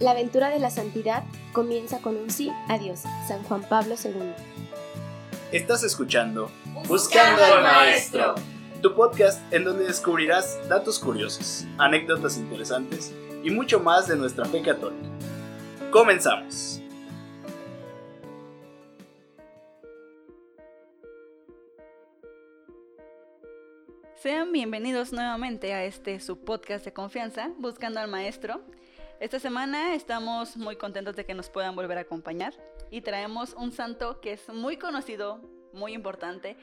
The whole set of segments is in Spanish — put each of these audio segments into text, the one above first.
La aventura de la santidad comienza con un sí a Dios, San Juan Pablo II. Estás escuchando Buscando al Maestro, tu podcast en donde descubrirás datos curiosos, anécdotas interesantes y mucho más de nuestra fe católica. Comenzamos. Sean bienvenidos nuevamente a este su podcast de confianza, Buscando al Maestro. Esta semana estamos muy contentos de que nos puedan volver a acompañar y traemos un santo que es muy conocido, muy importante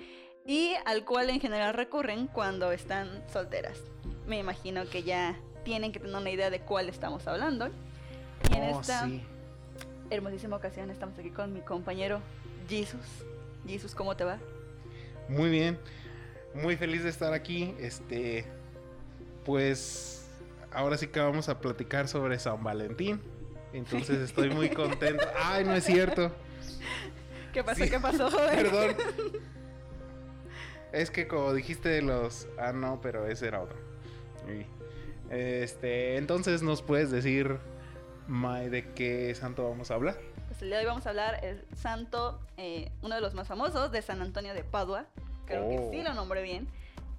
y al cual en general recurren cuando están solteras. Me imagino que ya tienen que tener una idea de cuál estamos hablando. Y en Oh, esta sí. hermosísima ocasión estamos aquí con mi compañero Jesus. Jesus, ¿cómo te va? Muy bien. Muy feliz de estar aquí. Este. Pues. Ahora sí que vamos a platicar sobre San Valentín. Entonces estoy muy contento. Ay, no es cierto. ¿Qué pasó? Sí. ¿Qué pasó, joven? Perdón. Es que como dijiste de los. Ah, no, pero ese era otro. Este. Entonces, ¿nos puedes decir, Mai, de qué santo vamos a hablar? Pues el día de hoy vamos a hablar el santo, eh, uno de los más famosos, de San Antonio de Padua. Creo Oh. que sí lo nombré bien.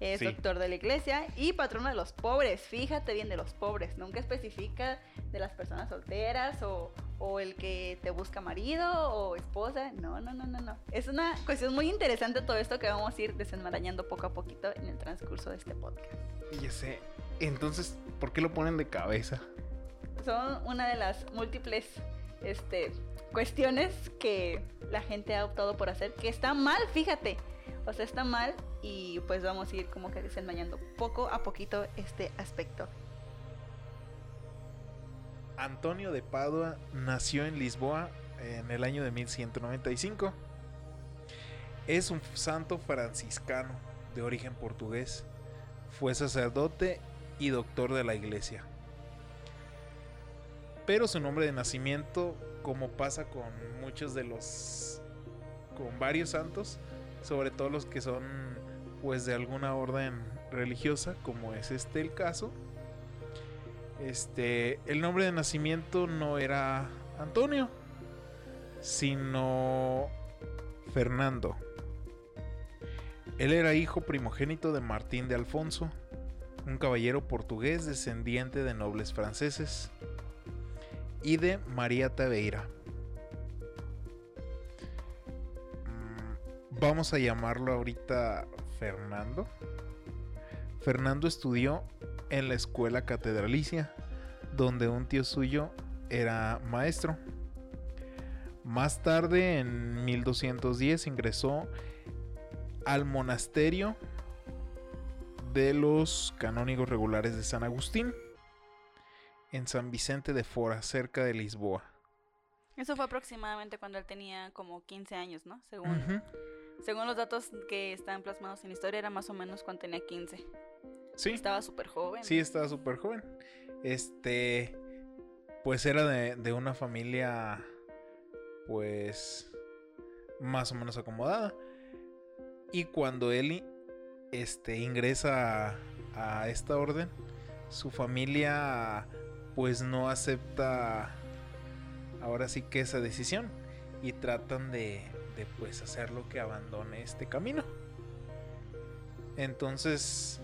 Es Sí. doctor de la iglesia y patrono de los pobres. Fíjate bien de los pobres. Nunca especifica de las personas solteras o, o el que te busca marido o esposa. No, no, no, no, no. Es una cuestión muy interesante todo esto que vamos a ir desenmarañando poco a poquito en el transcurso de este podcast. Ya sé. Entonces, ¿por qué lo ponen de cabeza? son una de las múltiples este, cuestiones que la gente ha optado por hacer, que está mal, fíjate. O sea, está mal y pues vamos a ir como que desenmarañando poco a poquito este aspecto. Antonio de Padua nació en Lisboa en el año de 1195. Es un santo franciscano de origen portugués. Fue sacerdote y doctor de la iglesia. Pero su nombre de nacimiento, como pasa con muchos de los... con varios santos, sobre todo los que son pues de alguna orden religiosa, como es este el caso, este, el nombre de nacimiento no era Antonio, sino Fernando. Él era hijo primogénito de Martín de Alfonso, un caballero portugués descendiente de nobles franceses, y de María Taveira. Vamos a llamarlo ahorita Fernando. Fernando estudió en la escuela catedralicia, donde un tío suyo era maestro. Más tarde, en 1210, ingresó al monasterio de los canónigos regulares de San Agustín, en San Vicente de Fora, cerca de Lisboa. Eso fue aproximadamente cuando él tenía como 15 años, ¿no? Según. Según los datos que están plasmados en la historia, era más o menos cuando tenía 15. Sí, Estaba súper joven. sí, estaba súper joven. Este, pues era de, de una familia, pues, más o menos acomodada. Y cuando él este, ingresa a, a esta orden, su familia pues no acepta ahora sí que esa decisión y tratan de, de pues hacerlo que abandone este camino. Entonces,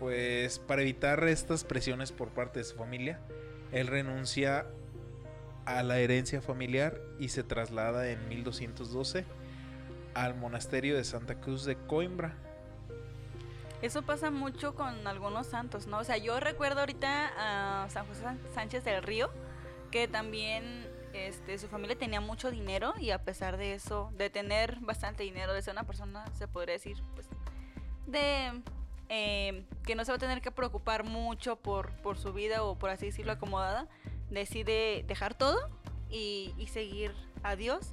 pues para evitar estas presiones por parte de su familia, él renuncia a la herencia familiar y se traslada en 1212 al monasterio de Santa Cruz de Coimbra. Eso pasa mucho con algunos santos, ¿no? O sea, yo recuerdo ahorita a San José Sánchez del Río, que también este, su familia tenía mucho dinero y a pesar de eso, de tener bastante dinero, de ser una persona, se podría decir, pues, de eh, que no se va a tener que preocupar mucho por, por su vida o por así decirlo acomodada, decide dejar todo y, y seguir a Dios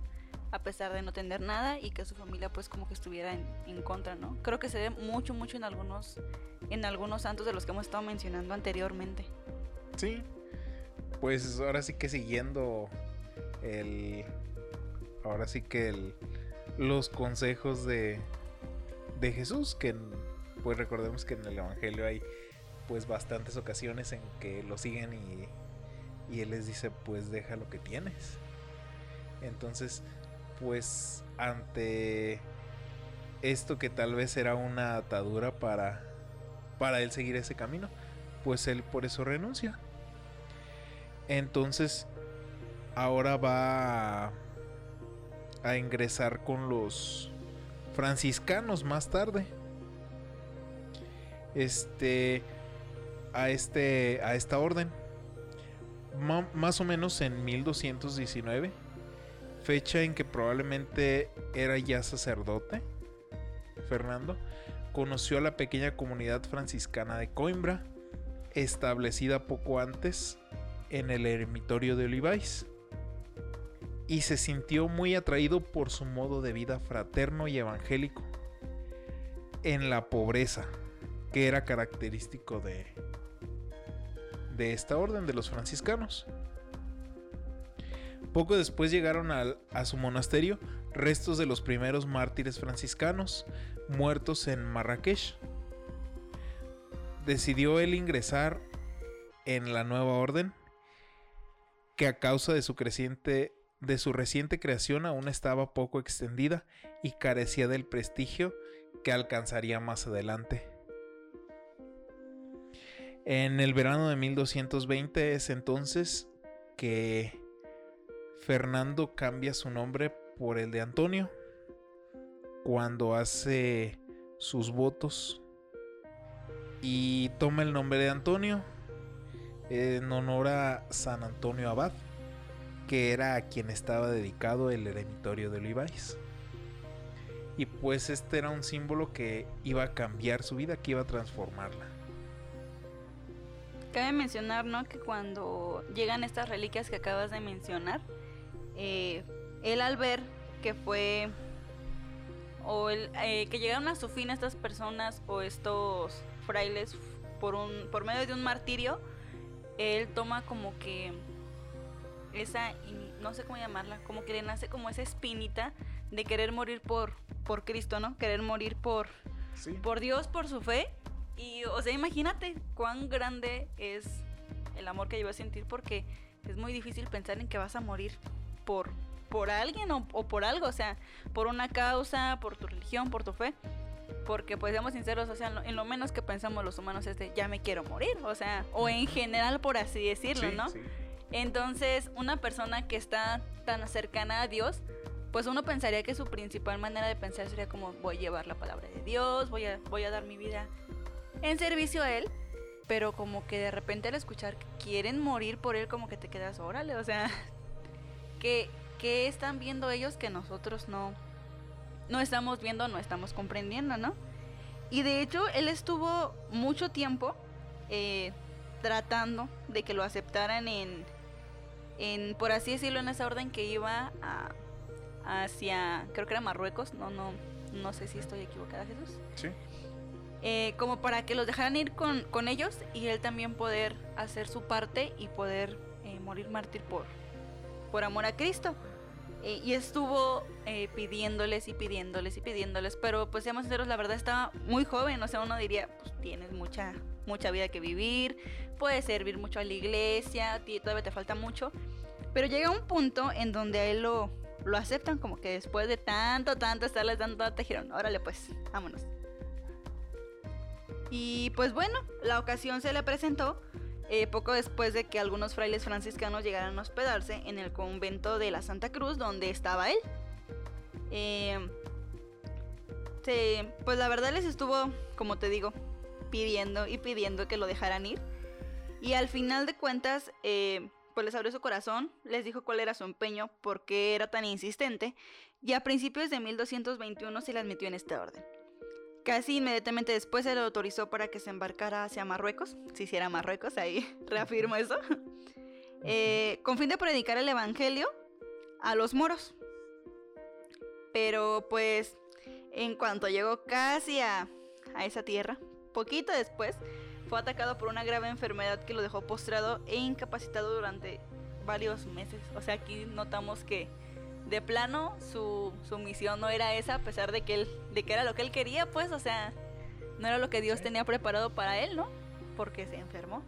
a pesar de no tener nada y que su familia pues como que estuviera en, en contra, ¿no? Creo que se ve mucho, mucho en algunos, en algunos santos de los que hemos estado mencionando anteriormente. Sí, pues ahora sí que siguiendo el. Ahora sí que el, los consejos de, de Jesús, que pues recordemos que en el Evangelio hay pues bastantes ocasiones en que lo siguen y, Y él les dice, pues deja lo que tienes. Entonces, pues ante esto que tal vez era una atadura para, para él seguir ese camino, pues él por eso renuncia. Entonces, ahora va a, ingresar con los franciscanos más tarde. Este a este a esta orden. más o menos en 1219, fecha en que probablemente era ya sacerdote. Fernando conoció a la pequeña comunidad franciscana de Coimbra, establecida poco antes en el eremitorio de Olivais y se sintió muy atraído por su modo de vida fraterno y evangélico en la pobreza que era característico de, de esta orden de los franciscanos. Poco después llegaron a su monasterio restos de los primeros mártires franciscanos muertos en Marrakech. Decidió él ingresar en la nueva orden que a causa de su creciente de su reciente creación aún estaba poco extendida y carecía del prestigio que alcanzaría más adelante. En el verano de 1220 es entonces que Fernando cambia su nombre por el de Antonio cuando hace sus votos y toma el nombre de Antonio en honor a San Antonio Abad que era a quien estaba dedicado el eremitorio de Olivais. Y pues este era un símbolo que iba a cambiar su vida, que iba a transformarla. Cabe mencionar, ¿no? Que cuando llegan estas reliquias que acabas de mencionar, eh, él al ver que fue o el, eh, que llegaron a su fin estas personas o estos frailes por un por medio de un martirio, él toma como que esa, no sé cómo llamarla, como que le nace como esa espinita de querer morir por, por Cristo, ¿no? Querer morir por, por Dios, por su fe. Y, o sea, imagínate cuán grande es el amor que yo a sentir porque es muy difícil pensar en que vas a morir por, por alguien o, por algo, o sea, por una causa, por tu religión, por tu fe. Porque, pues, seamos sinceros, o sea, en lo, menos que pensamos los humanos es de ya me quiero morir, o sea, o en general, por así decirlo, ¿no? Entonces, una persona que está tan cercana a Dios, pues uno pensaría que su principal manera de pensar sería como voy a llevar la palabra de Dios, voy a, voy a dar mi vida en servicio a Él, pero como que de repente al escuchar que quieren morir por Él, como que te quedas, órale, o sea, ¿qué, qué están viendo ellos que nosotros no, no estamos viendo, no estamos comprendiendo, ¿no? Y de hecho, Él estuvo mucho tiempo eh, tratando de que lo aceptaran en en, por así decirlo, en esa orden que iba hacia, creo que era Marruecos, no, no, no sé si estoy equivocada, Jesús. Sí. Eh, como para que los dejaran ir con, con, ellos y él también poder hacer su parte y poder eh, morir mártir por, por amor a Cristo. Eh, y estuvo pidiéndoles y pidiéndoles y pidiéndoles, pero pues seamos sinceros, la verdad estaba muy joven, o sea, uno diría, pues tienes mucha, mucha vida que vivir, puedes servir mucho a la iglesia, todavía te falta mucho. Pero llega un punto en donde a él lo, lo aceptan, como que después de tanto, tanto estarles dando, te dijeron, órale pues, vámonos. Y pues bueno, la ocasión se le presentó eh, poco después de que algunos frailes franciscanos llegaran a hospedarse en el convento de la Santa Cruz donde estaba él. Eh, pues la verdad les estuvo, como te digo, pidiendo y pidiendo que lo dejaran ir. Y al final de cuentas, eh, pues les abrió su corazón, les dijo cuál era su empeño, por qué era tan insistente, y a principios de 1221 se le admitió en este orden. Casi inmediatamente después se le autorizó para que se embarcara hacia Marruecos, si hiciera Marruecos, ahí reafirmo eso, eh, con fin de predicar el Evangelio a los moros. Pero pues en cuanto llegó casi a, a esa tierra, Poquito después, fue atacado por una grave enfermedad que lo dejó postrado e incapacitado durante varios meses. O sea, aquí notamos que de plano su, misión no era esa, a pesar de que, él, de que era lo que él quería, pues, o sea, no era lo que Dios tenía preparado para él, ¿no? Porque se enfermó.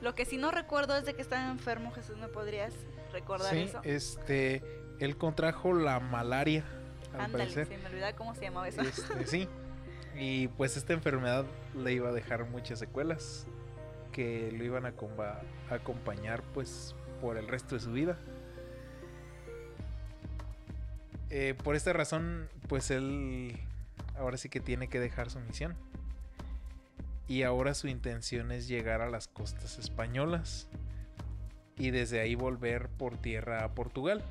Lo que sí no recuerdo es de que estaba enfermo, Jesús, ¿me podrías recordar Sí, eso? este, él contrajo la malaria, al Ándale, se me olvidaba cómo se llamaba eso. Este, sí. Y pues esta enfermedad le iba a dejar muchas secuelas que lo iban a, acompañar pues por el resto de su vida. Eh, por esta razón pues él ahora sí que tiene que dejar su misión. Y ahora su intención es llegar a las costas españolas y desde ahí volver por tierra a Portugal.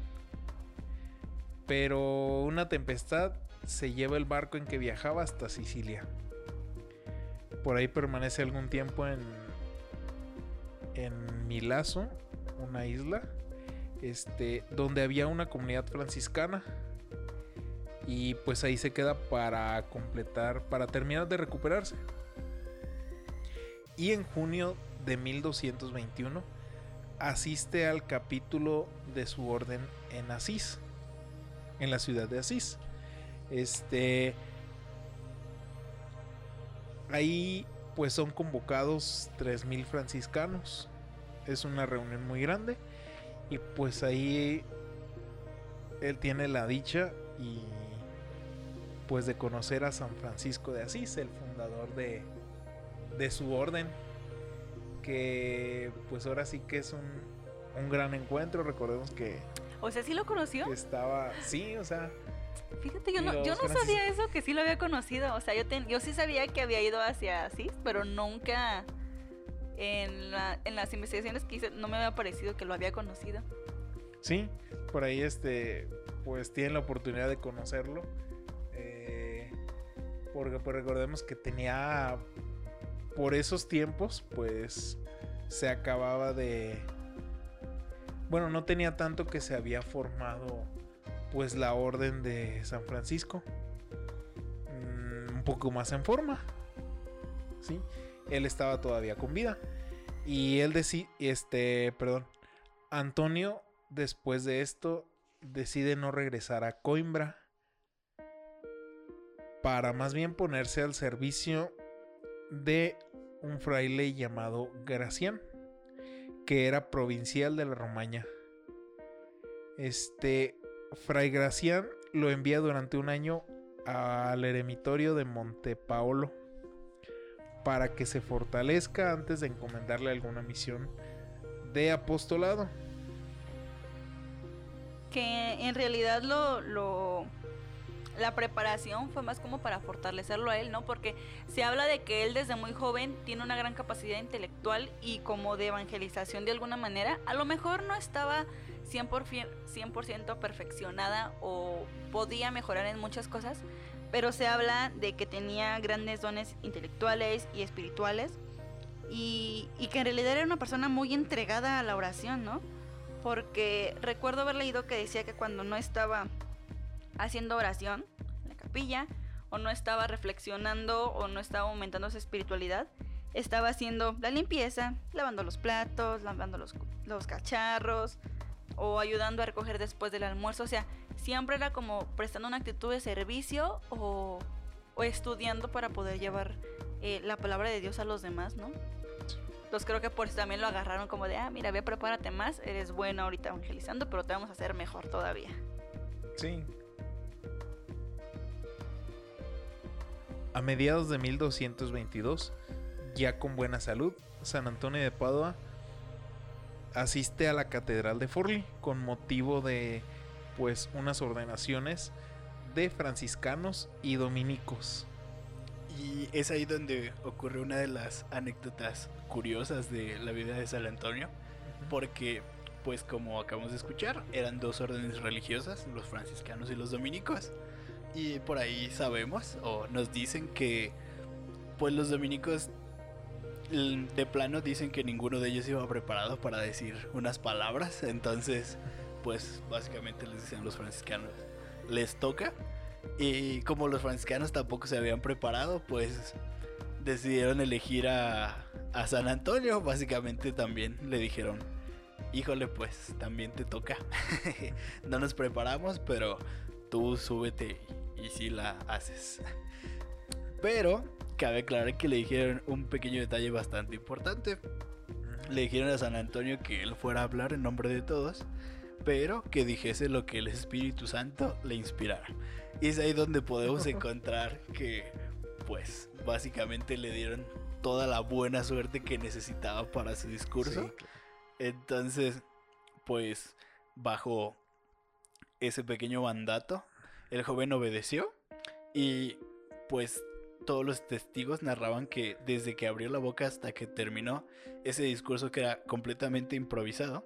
Pero una tempestad se lleva el barco en que viajaba hasta Sicilia. Por ahí permanece algún tiempo en, en Milazo, una isla, este, donde había una comunidad franciscana. Y pues ahí se queda para completar, para terminar de recuperarse. Y en junio de 1221 asiste al capítulo de su orden en Asís, en la ciudad de Asís. Este. Ahí pues son convocados 3.000 franciscanos. Es una reunión muy grande. Y pues ahí él tiene la dicha y pues de conocer a San Francisco de Asís, el fundador de, de su orden. Que pues ahora sí que es un, un gran encuentro. Recordemos que, O sea, ¿sí lo conoció? estaba, sí, o sea, Fíjate, yo no, yo no sabía eso, que sí lo había conocido. O sea, yo, ten- yo sí sabía que había ido hacia Asís, pero nunca en, la- en las investigaciones que hice no me había parecido que lo había conocido. Sí, por ahí este, pues tienen la oportunidad de conocerlo. eh, porque pues recordemos que tenía, por esos tiempos, pues se acababa de... Bueno, no tenía tanto que se había formado pues la orden de San Francisco. Mm, un poco más en forma. ¿Sí? Él estaba todavía con vida. Y él decía, este, perdón, Antonio, después de esto, decide no regresar a Coimbra para más bien ponerse al servicio de un fraile llamado Gracián, que era provincial de la Romaña. Este Fray Gracián lo envía durante un año al eremitorio de Montepaolo para que se fortalezca antes de encomendarle alguna misión de apostolado. Que en realidad lo, lo la preparación fue más como para fortalecerlo a él, ¿no? Porque se habla de que él desde muy joven tiene una gran capacidad intelectual y como de evangelización de alguna manera. A lo mejor no estaba 100%, 100 perfeccionada o podía mejorar en muchas cosas, pero se habla de que tenía grandes dones intelectuales y espirituales y, que en realidad era una persona muy entregada a la oración, ¿no? Porque recuerdo haber leído que decía que cuando no estaba haciendo oración en la capilla, o no estaba reflexionando, o no estaba aumentando su espiritualidad, estaba haciendo la limpieza, lavando los platos, lavando los, los cacharros, o ayudando a recoger después del almuerzo. O sea, siempre era como prestando una actitud de servicio o, o estudiando para poder llevar eh, la palabra de Dios a los demás, ¿no? Entonces creo que por eso también lo agarraron como de, ah, mira, ve, prepárate más, eres bueno ahorita evangelizando, pero te vamos a hacer mejor todavía. Sí. A mediados de 1222, ya con buena salud, San Antonio de Padua asiste a la Catedral de Forlì con motivo de pues unas ordenaciones de franciscanos y dominicos. Y es ahí donde ocurre una de las anécdotas curiosas de la vida de San Antonio, porque pues como acabamos de escuchar, eran dos órdenes religiosas, los franciscanos y los dominicos. Y por ahí sabemos o nos dicen que pues los dominicos de plano dicen que ninguno de ellos iba preparado para decir unas palabras, entonces pues básicamente les a los franciscanos, les toca. Y como los franciscanos tampoco se habían preparado, pues decidieron elegir a, a San Antonio. Básicamente también le dijeron, híjole, pues también te toca. no nos preparamos, pero tú súbete y si la haces. Pero cabe aclarar que le dijeron un pequeño detalle bastante importante. le dijeron a San Antonio que él fuera a hablar en nombre de todos, pero que dijese lo que el Espíritu Santo le inspirara. Y es ahí donde podemos encontrar que, pues, básicamente le dieron toda la buena suerte que necesitaba para su discurso. Entonces, pues, bajo ese pequeño mandato, el joven obedeció y pues todos los testigos narraban que desde que abrió la boca hasta que terminó ese discurso que era completamente improvisado,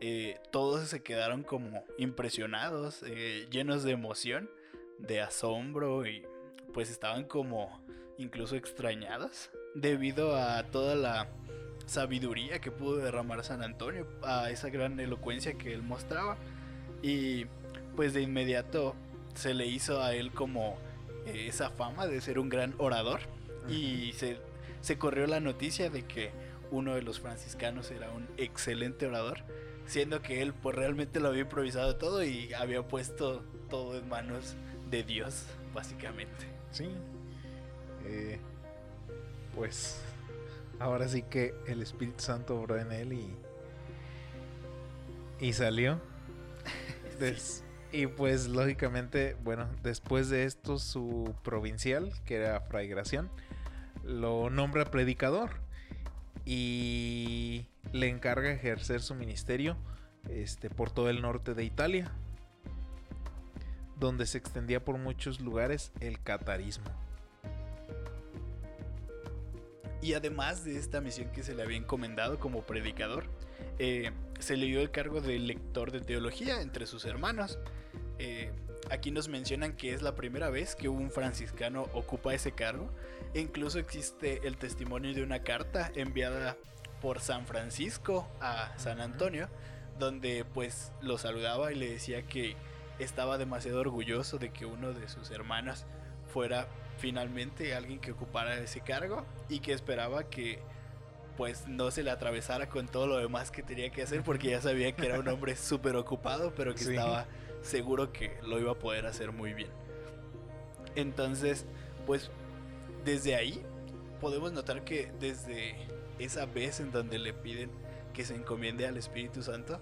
eh, todos se quedaron como impresionados, eh, llenos de emoción, de asombro y pues estaban como incluso extrañados debido a toda la sabiduría que pudo derramar San Antonio, a esa gran elocuencia que él mostraba. Y pues de inmediato se le hizo a él como esa fama de ser un gran orador y se, se corrió la noticia de que uno de los franciscanos era un excelente orador, siendo que él pues realmente lo había improvisado todo y había puesto todo en manos de Dios, básicamente. Sí. Eh, pues ahora sí que el Espíritu Santo obró en él y, y salió. Y pues lógicamente, bueno, después de esto su provincial, que era Fray Gracián, lo nombra predicador y le encarga ejercer su ministerio este, por todo el norte de Italia, donde se extendía por muchos lugares el catarismo. Y además de esta misión que se le había encomendado como predicador, eh, se le dio el cargo de lector de teología entre sus hermanos. Eh, aquí nos mencionan que es la primera vez que un franciscano ocupa ese cargo. E incluso existe el testimonio de una carta enviada por San Francisco a San Antonio, donde pues lo saludaba y le decía que estaba demasiado orgulloso de que uno de sus hermanos fuera finalmente alguien que ocupara ese cargo y que esperaba que pues no se le atravesara con todo lo demás que tenía que hacer porque ya sabía que era un hombre súper ocupado pero que estaba seguro que lo iba a poder hacer muy bien. Entonces, pues desde ahí podemos notar que desde esa vez en donde le piden que se encomiende al Espíritu Santo,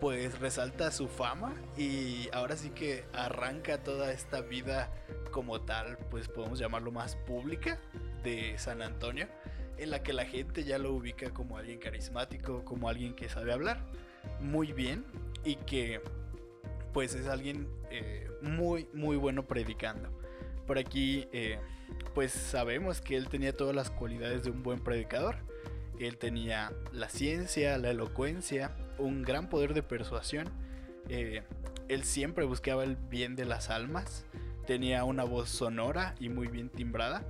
pues resalta su fama y ahora sí que arranca toda esta vida como tal, pues podemos llamarlo más pública de San Antonio, en la que la gente ya lo ubica como alguien carismático, como alguien que sabe hablar muy bien y que pues es alguien eh, muy, muy bueno predicando. Por aquí, eh, pues sabemos que él tenía todas las cualidades de un buen predicador. Él tenía la ciencia, la elocuencia, un gran poder de persuasión. Eh, él siempre buscaba el bien de las almas. Tenía una voz sonora y muy bien timbrada,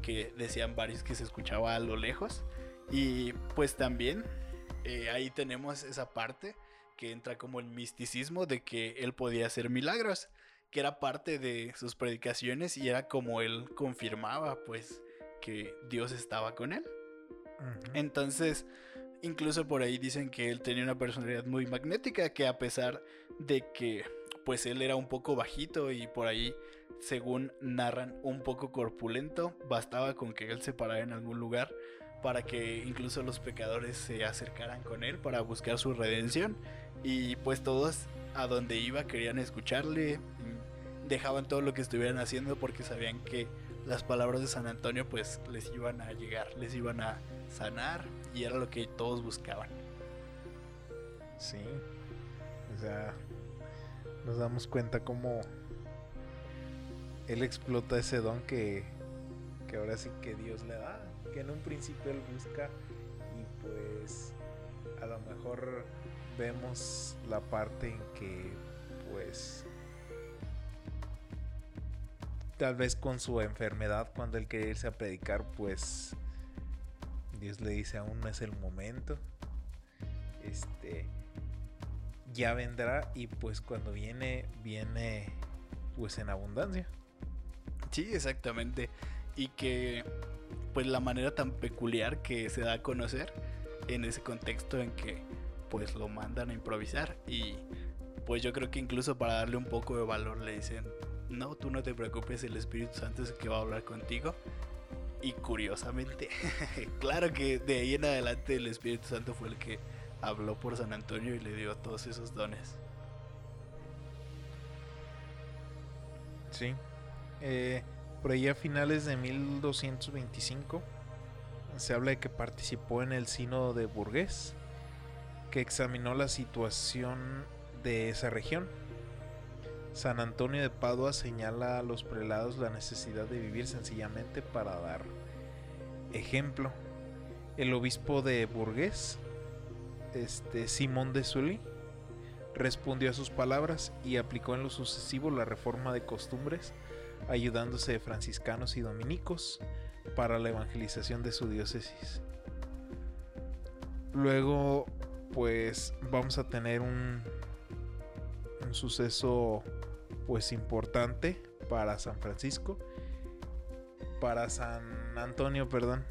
que decían varios que se escuchaba a lo lejos. Y pues también ahí tenemos esa parte que entra como el misticismo de que él podía hacer milagros, que era parte de sus predicaciones y era como él confirmaba pues que Dios estaba con él. Entonces, incluso por ahí dicen que él tenía una personalidad muy magnética, que a pesar de que pues él era un poco bajito y por ahí, según narran, un poco corpulento, bastaba con que él se parara en algún lugar para que incluso los pecadores se acercaran con él para buscar su redención y pues todos a donde iba querían escucharle, dejaban todo lo que estuvieran haciendo porque sabían que las palabras de San Antonio pues les iban a llegar, les iban a sanar y era lo que todos buscaban. Sí, o sea, nos damos cuenta cómo él explota ese don que, que ahora sí que Dios le da, que en un principio él busca y pues a lo mejor vemos la parte en que pues tal vez con su enfermedad cuando él quiere irse a predicar pues Dios le dice aún no es el momento este ya vendrá y pues cuando viene viene pues en abundancia. Sí exactamente. Y que pues la manera tan peculiar que se da a conocer en ese contexto en que pues lo mandan a improvisar y pues yo creo que incluso para darle un poco de valor le dicen, no, tú no te preocupes, el Espíritu Santo es el que va a hablar contigo Y curiosamente, claro que de ahí en adelante el Espíritu Santo fue el que habló por San Antonio y le dio todos esos dones. Sí. Eh, por ahí a finales de 1225 se habla de que participó en el sínodo de Burgués, examinó la situación de esa región. San Antonio de Padua señala a los prelados la necesidad de vivir sencillamente para dar ejemplo. El obispo de Burgués, este Simón de Sully, respondió a sus palabras y aplicó en lo sucesivo la reforma de costumbres, ayudándose de franciscanos y dominicos para la evangelización de su diócesis. Luego, pues vamos a tener un, un suceso pues importante para San Francisco, para San Antonio, perdón,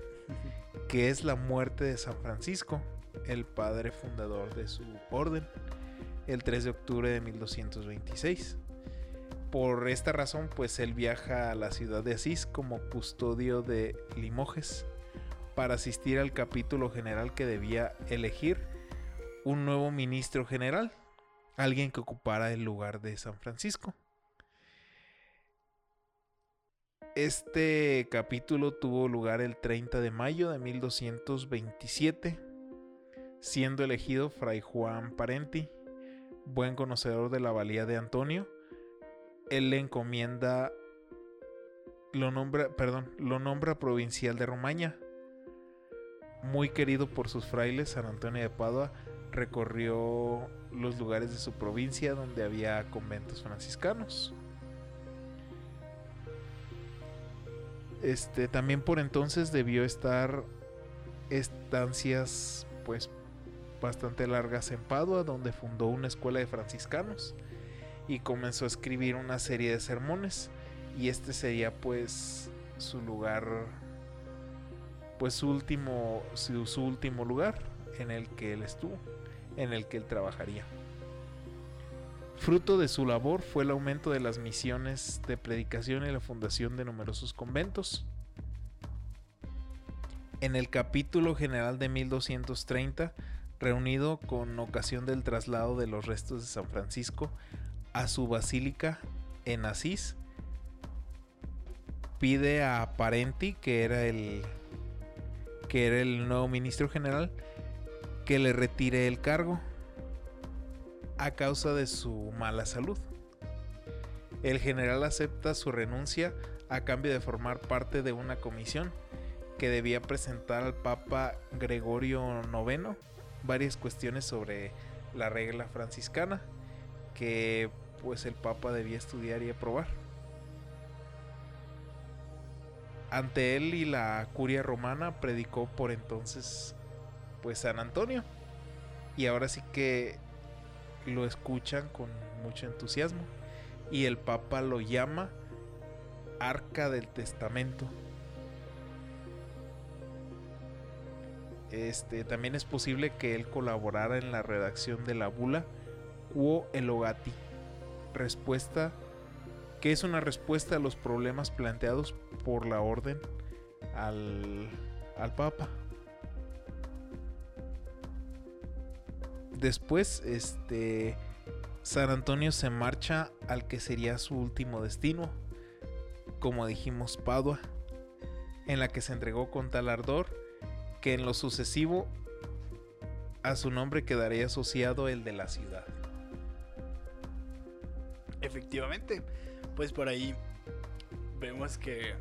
que es la muerte de San Francisco, el padre fundador de su orden, el 3 de octubre de 1226. Por esta razón, pues él viaja a la ciudad de Asís como custodio de Limoges para asistir al capítulo general que debía elegir un nuevo ministro general, alguien que ocupara el lugar de San Francisco. Este capítulo tuvo lugar el 30 de mayo de 1227, siendo elegido Fray Juan Parenti, buen conocedor de la valía de Antonio, él le encomienda, lo nombra, perdón, lo nombra provincial de Romaña. Muy querido por sus frailes, San Antonio de Padua recorrió los lugares de su provincia donde había conventos franciscanos. Este también por entonces debió estar estancias pues bastante largas en Padua, donde fundó una escuela de franciscanos y comenzó a escribir una serie de sermones y este sería pues su lugar pues su último su, su, último lugar en el que él estuvo en el que él trabajaría fruto de su labor fue el aumento de las misiones de predicación y la fundación de numerosos conventos en el capítulo general de 1230 reunido con ocasión del traslado de los restos de San Francisco a su basílica en Asís. Pide a Parenti, que era el que era el nuevo ministro general, que le retire el cargo a causa de su mala salud. El general acepta su renuncia a cambio de formar parte de una comisión que debía presentar al Papa Gregorio IX varias cuestiones sobre la regla franciscana que pues el Papa debía estudiar y aprobar. Ante él y la curia romana predicó por entonces pues San Antonio. Y ahora sí que lo escuchan con mucho entusiasmo. Y el Papa lo llama Arca del Testamento. Este, también es posible que él colaborara en la redacción de la bula Quo Elogati, respuesta que es una respuesta a los problemas planteados por la orden al, al Papa. Después, este San Antonio se marcha al que sería su último destino, como dijimos, Padua, en la que se entregó con tal ardor que en lo sucesivo a su nombre quedaría asociado el de la ciudad. Efectivamente, pues por ahí vemos que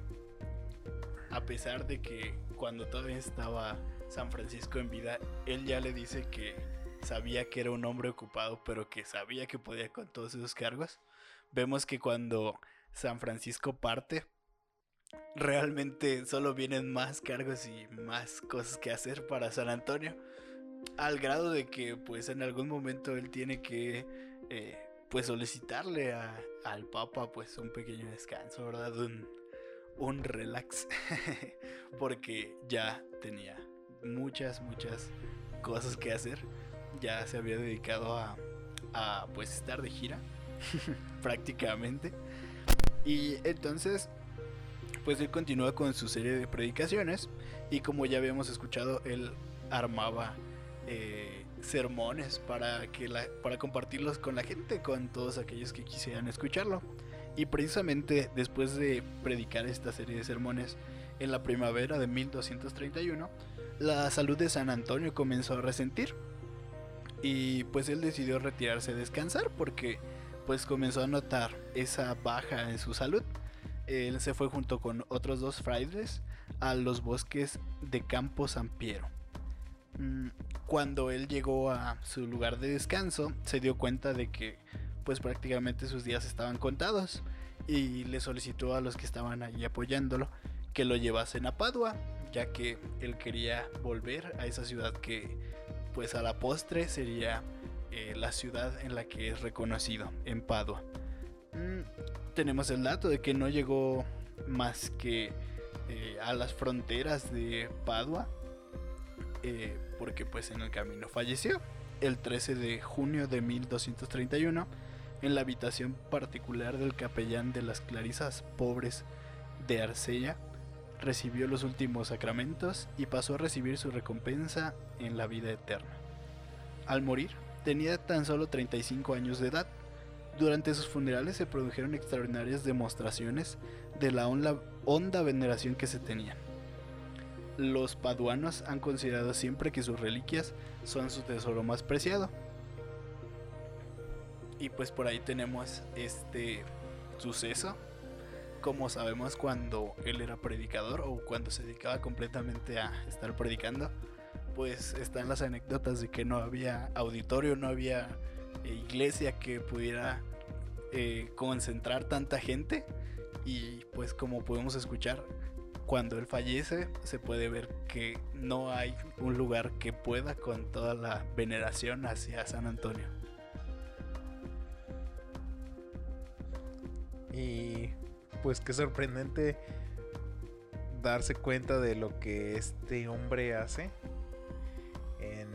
a pesar de que cuando todavía estaba San Francisco en vida, él ya le dice que sabía que era un hombre ocupado, pero que sabía que podía con todos esos cargos. Vemos que cuando San Francisco parte, realmente solo vienen más cargos y más cosas que hacer para San Antonio. Al grado de que pues en algún momento él tiene que eh, pues solicitarle al Papa pues un pequeño descanso, ¿verdad? Un, un relax. Porque ya tenía muchas, muchas cosas que hacer. Ya se había dedicado a, a pues estar de gira prácticamente. Y entonces pues él continúa con su serie de predicaciones y como ya habíamos escuchado, él armaba eh, sermones para, que la, para compartirlos con la gente, con todos aquellos que quisieran escucharlo. Y precisamente después de predicar esta serie de sermones en la primavera de 1231, la salud de San Antonio comenzó a resentir. Y pues él decidió retirarse a descansar porque pues comenzó a notar esa baja en su salud. Él se fue junto con otros dos frailes a los bosques de Campo San Piero. Mm, cuando él llegó a su lugar de descanso, se dio cuenta de que pues prácticamente sus días estaban contados y le solicitó a los que estaban allí apoyándolo que lo llevasen a Padua, ya que él quería volver a esa ciudad que pues a la postre sería eh, la ciudad en la que es reconocido, en Padua. Mm, tenemos el dato de que no llegó más que eh, a las fronteras de Padua, eh, porque pues en el camino falleció el 13 de junio de 1231 en la habitación particular del capellán de las Clarisas Pobres de Arcella, recibió los últimos sacramentos y pasó a recibir su recompensa en la vida eterna. Al morir, tenía tan solo 35 años de edad. Durante sus funerales se produjeron extraordinarias demostraciones de la honda veneración que se tenían. Los paduanos han considerado siempre que sus reliquias son su tesoro más preciado. Y pues por ahí tenemos este suceso. Como sabemos cuando él era predicador o cuando se dedicaba completamente a estar predicando, pues están las anécdotas de que no había auditorio, no había eh, iglesia que pudiera eh, concentrar tanta gente. Y pues como podemos escuchar, cuando él fallece se puede ver que no hay un lugar que pueda con toda la veneración hacia San Antonio. Y pues qué sorprendente darse cuenta de lo que este hombre hace en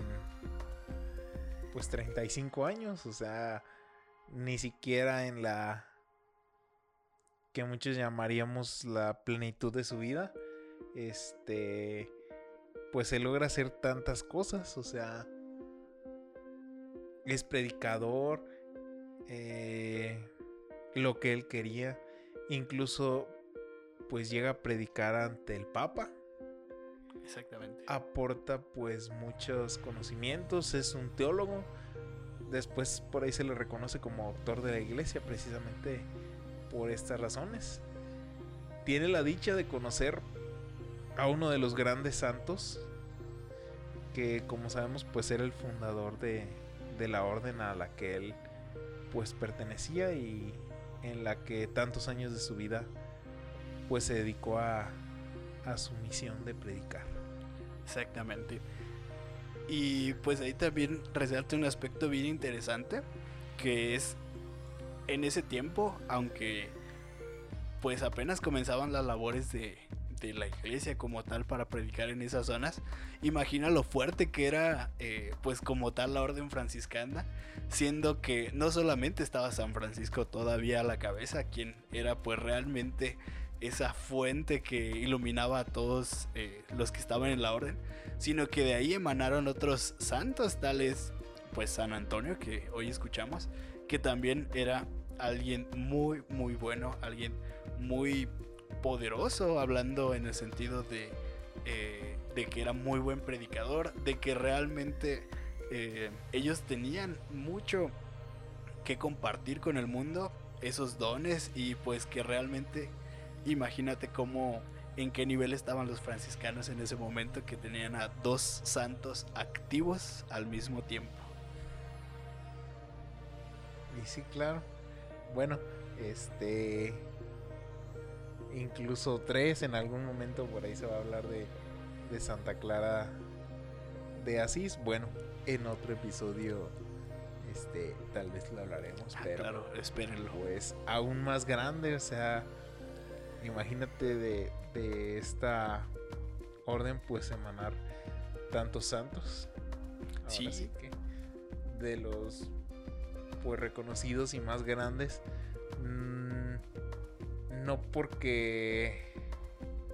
pues 35 años, o sea, ni siquiera en la que muchos llamaríamos la plenitud de su vida, este, pues se logra hacer tantas cosas, o sea, es predicador, eh, lo que él quería, incluso pues llega a predicar ante el Papa. Exactamente. Aporta pues muchos conocimientos, es un teólogo. Después por ahí se le reconoce como autor de la iglesia precisamente por estas razones. Tiene la dicha de conocer a uno de los grandes santos, que como sabemos pues era el fundador de, de la orden a la que él pues pertenecía y en la que tantos años de su vida pues se dedicó a, a su misión de predicar. Exactamente. Y pues ahí también resalta un aspecto bien interesante, que es en ese tiempo, aunque pues apenas comenzaban las labores de, la iglesia como tal para predicar en esas zonas, imagina lo fuerte que era eh, pues como tal la orden franciscana, siendo que no solamente estaba San Francisco todavía a la cabeza, quien era pues realmente esa fuente que iluminaba a todos eh, los que estaban en la orden, sino que de ahí emanaron otros santos tales pues San Antonio que hoy escuchamos, que también era alguien muy, muy bueno, alguien muy poderoso, hablando en el sentido de, eh, de que era muy buen predicador, de que realmente eh, ellos tenían mucho que compartir con el mundo, esos dones, y pues que realmente, imagínate cómo, en qué nivel estaban los franciscanos en ese momento que tenían a dos santos activos al mismo tiempo. Y sí, claro. Bueno, este. Incluso tres en algún momento por ahí se va a hablar de, de Santa Clara de Asís. Bueno, en otro episodio, este, tal vez lo hablaremos. Ah, pero, claro, espérenlo. Pues aún más grande, o sea, imagínate de, de esta orden, pues emanar tantos santos. Ahora Sí. sí que de los pues reconocidos y más grandes no porque...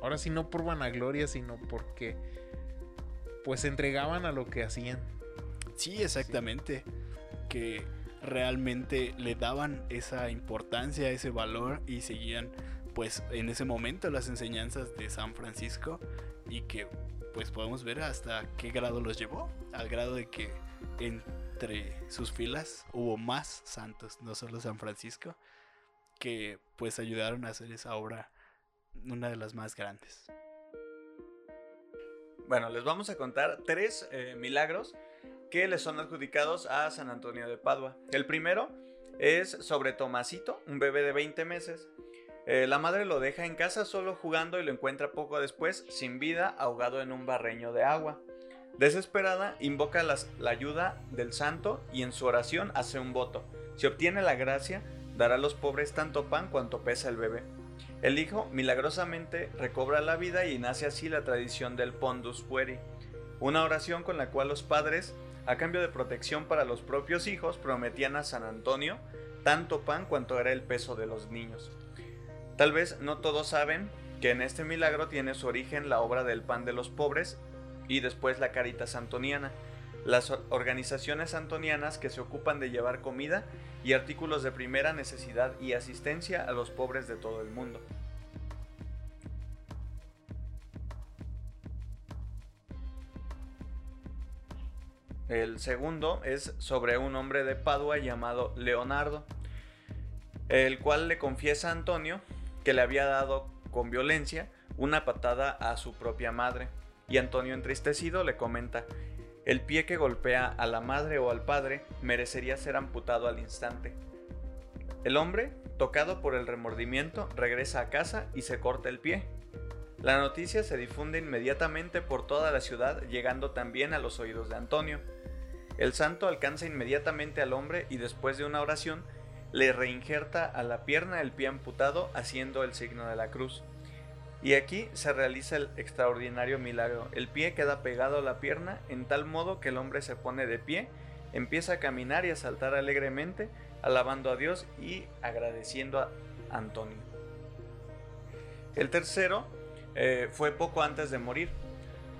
Ahora sí, no por vanagloria, sino porque pues se entregaban a lo que hacían. Sí, exactamente. Que realmente le daban esa importancia, ese valor y seguían pues en ese momento las enseñanzas de San Francisco y que pues podemos ver hasta qué grado los llevó, al grado de que entre sus filas hubo más santos, no solo San Francisco, que pues ayudaron a hacer esa obra una de las más grandes. Bueno, les vamos a contar tres eh, milagros que le son adjudicados a San Antonio de Padua. El primero es sobre Tomasito, un bebé de 20 meses. Eh, la madre lo deja en casa solo jugando y lo encuentra poco después, sin vida, ahogado en un barreño de agua. Desesperada, invoca la ayuda del santo y en su oración hace un voto. Si obtiene la gracia, dará a los pobres tanto pan cuanto pesa el bebé. El hijo milagrosamente recobra la vida y nace así la tradición del Pondus Fueri, una oración con la cual los padres, a cambio de protección para los propios hijos, prometían a San Antonio tanto pan cuanto era el peso de los niños. Tal vez no todos saben que en este milagro tiene su origen la obra del pan de los pobres y después la Caritas Antoniana, las organizaciones antonianas que se ocupan de llevar comida y artículos de primera necesidad y asistencia a los pobres de todo el mundo. El segundo es sobre un hombre de Padua llamado Leonardo, el cual le confiesa a Antonio que le había dado con violencia una patada a su propia madre. Y Antonio entristecido le comenta, el pie que golpea a la madre o al padre merecería ser amputado al instante. El hombre, tocado por el remordimiento, regresa a casa y se corta el pie. La noticia se difunde inmediatamente por toda la ciudad, llegando también a los oídos de Antonio. El santo alcanza inmediatamente al hombre y después de una oración le reinjerta a la pierna el pie amputado haciendo el signo de la cruz. Y aquí se realiza el extraordinario milagro. El pie queda pegado a la pierna en tal modo que el hombre se pone de pie, empieza a caminar y a saltar alegremente, alabando a Dios y agradeciendo a Antonio. El tercero eh, fue poco antes de morir.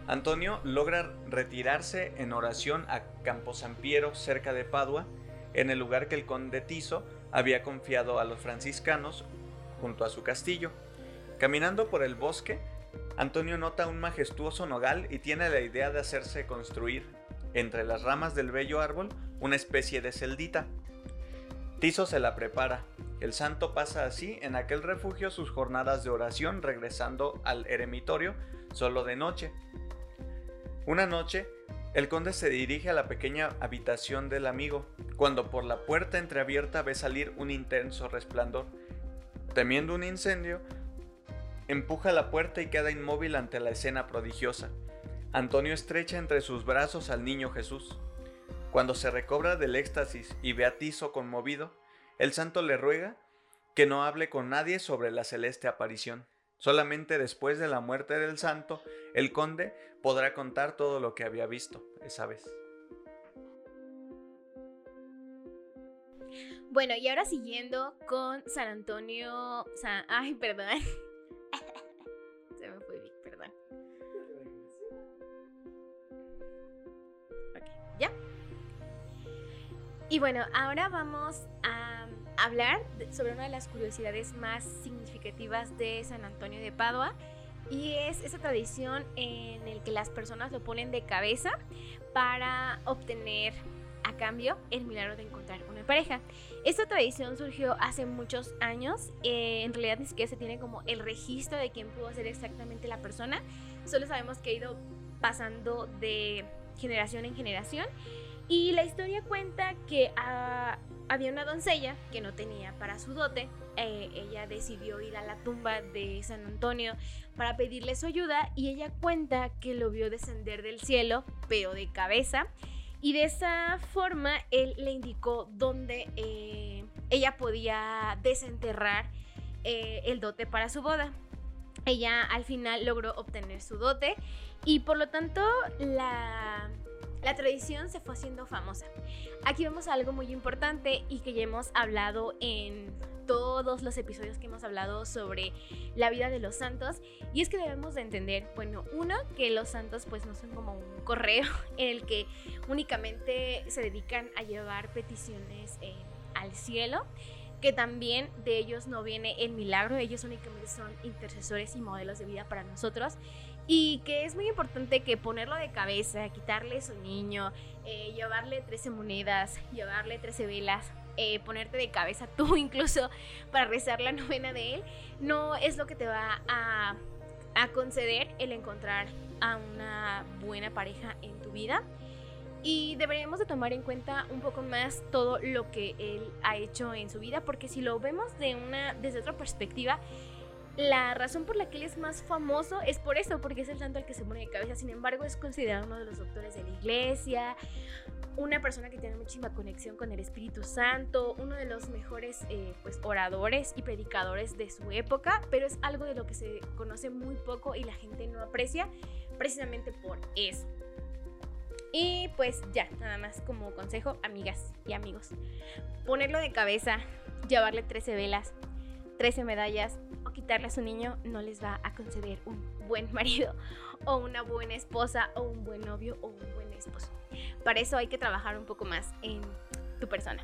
Antonio logra retirarse en oración a Camposampiero, cerca de Padua, en el lugar que el conde Tiso había confiado a los franciscanos junto a su castillo. Caminando por el bosque, Antonio nota un majestuoso nogal y tiene la idea de hacerse construir, entre las ramas del bello árbol, una especie de celdita. Tiso se la prepara. El santo pasa así en aquel refugio sus jornadas de oración regresando al eremitorio solo de noche. Una noche, el conde se dirige a la pequeña habitación del amigo, cuando por la puerta entreabierta ve salir un intenso resplandor. Temiendo un incendio, Empuja la puerta y queda inmóvil ante la escena prodigiosa. Antonio estrecha entre sus brazos al niño Jesús. Cuando se recobra del éxtasis y ve a conmovido, el santo le ruega que no hable con nadie sobre la celeste aparición. Solamente después de la muerte del santo, el conde podrá contar todo lo que había visto esa vez. Bueno, y ahora siguiendo con San Antonio, ay, perdón, Y bueno, ahora vamos a hablar sobre una de las curiosidades más significativas de San Antonio de Padua y es esa tradición en el que las personas lo ponen de cabeza para obtener a cambio el milagro de encontrar una pareja. Esta tradición surgió hace muchos años, eh, en realidad ni siquiera se tiene como el registro de quién pudo ser exactamente la persona, solo sabemos que ha ido pasando de generación en generación y la historia cuenta que ah, había una doncella que no tenía para su dote. Eh, ella decidió ir a la tumba de San Antonio para pedirle su ayuda y ella cuenta que lo vio descender del cielo, pero de cabeza. Y de esa forma él le indicó dónde eh, ella podía desenterrar eh, el dote para su boda. Ella al final logró obtener su dote y por lo tanto la la tradición se fue haciendo famosa. Aquí vemos algo muy importante y que ya hemos hablado en todos los episodios que hemos hablado sobre la vida de los santos y es que debemos de entender, bueno, uno, que los santos pues no son como un correo en el que únicamente se dedican a llevar peticiones eh, al cielo, que también de ellos no viene el milagro, ellos únicamente son intercesores y modelos de vida para nosotros y que es muy importante que ponerlo de cabeza, quitarle su niño, eh, llevarle 13 monedas, llevarle 13 velas, eh, ponerte de cabeza tú incluso para rezar la novena de él, no es lo que te va a, conceder el encontrar a una buena pareja en tu vida. Y deberíamos de tomar en cuenta un poco más todo lo que él ha hecho en su vida, porque si lo vemos de una, desde otra perspectiva, la razón por la que él es más famoso es por eso, porque es el santo al que se pone de cabeza. Sin embargo, es considerado uno de los doctores de la iglesia, una persona que tiene muchísima conexión con el Espíritu Santo, uno de los mejores eh, pues, oradores y predicadores de su época, pero es algo de lo que se conoce muy poco y la gente no aprecia precisamente por eso. Y pues ya, nada más como consejo, amigas y amigos, ponerlo de cabeza, llevarle 13 velas, 13 medallas quitarle a su niño no les va a conceder un buen marido o una buena esposa o un buen novio o un buen esposo. Para eso hay que trabajar un poco más en tu persona.